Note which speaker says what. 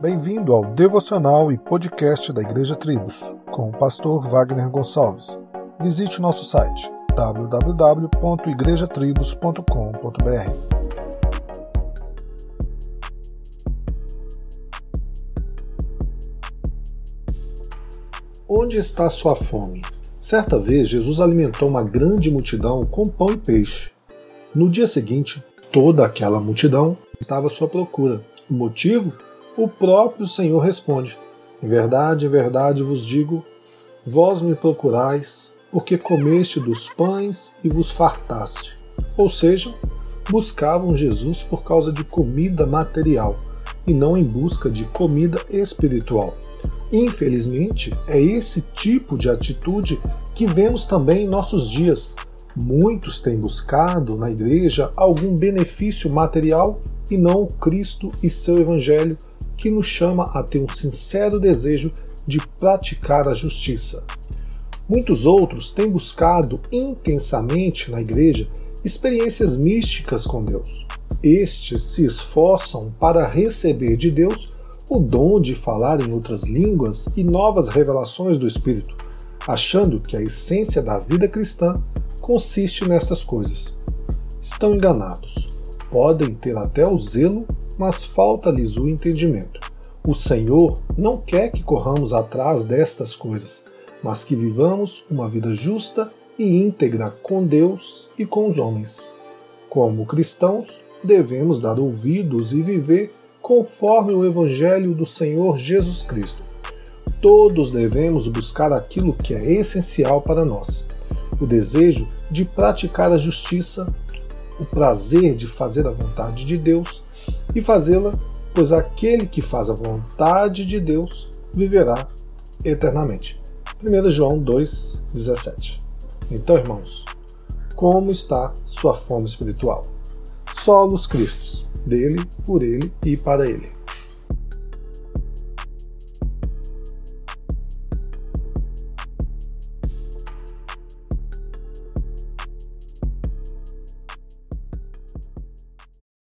Speaker 1: Bem-vindo ao devocional e podcast da Igreja Tribos, com o pastor Wagner Gonçalves. Visite o nosso site www.igrejatribos.com.br. Onde está sua fome? Certa vez, Jesus alimentou uma grande multidão com pão e peixe. No dia seguinte, toda aquela multidão estava à sua procura. O motivo? O próprio Senhor responde: Em verdade, em verdade vos digo, vós me procurais, porque comeste dos pães e vos fartaste. Ou seja, buscavam Jesus por causa de comida material e não em busca de comida espiritual. Infelizmente, é esse tipo de atitude que vemos também em nossos dias. Muitos têm buscado na igreja algum benefício material e não Cristo e seu Evangelho que nos chama a ter um sincero desejo de praticar a justiça. Muitos outros têm buscado intensamente na igreja experiências místicas com Deus. Estes se esforçam para receber de Deus o dom de falar em outras línguas e novas revelações do Espírito, achando que a essência da vida cristã consiste nessas coisas. Estão enganados. Podem ter até o zelo mas falta-lhes o entendimento. O Senhor não quer que corramos atrás destas coisas, mas que vivamos uma vida justa e íntegra com Deus e com os homens. Como cristãos, devemos dar ouvidos e viver conforme o Evangelho do Senhor Jesus Cristo. Todos devemos buscar aquilo que é essencial para nós: o desejo de praticar a justiça, o prazer de fazer a vontade de Deus e fazê-la, pois aquele que faz a vontade de Deus viverá eternamente. 1 João 2,17. Então, irmãos, como está sua fome espiritual? Solos Cristos, dele, por ele e para ele.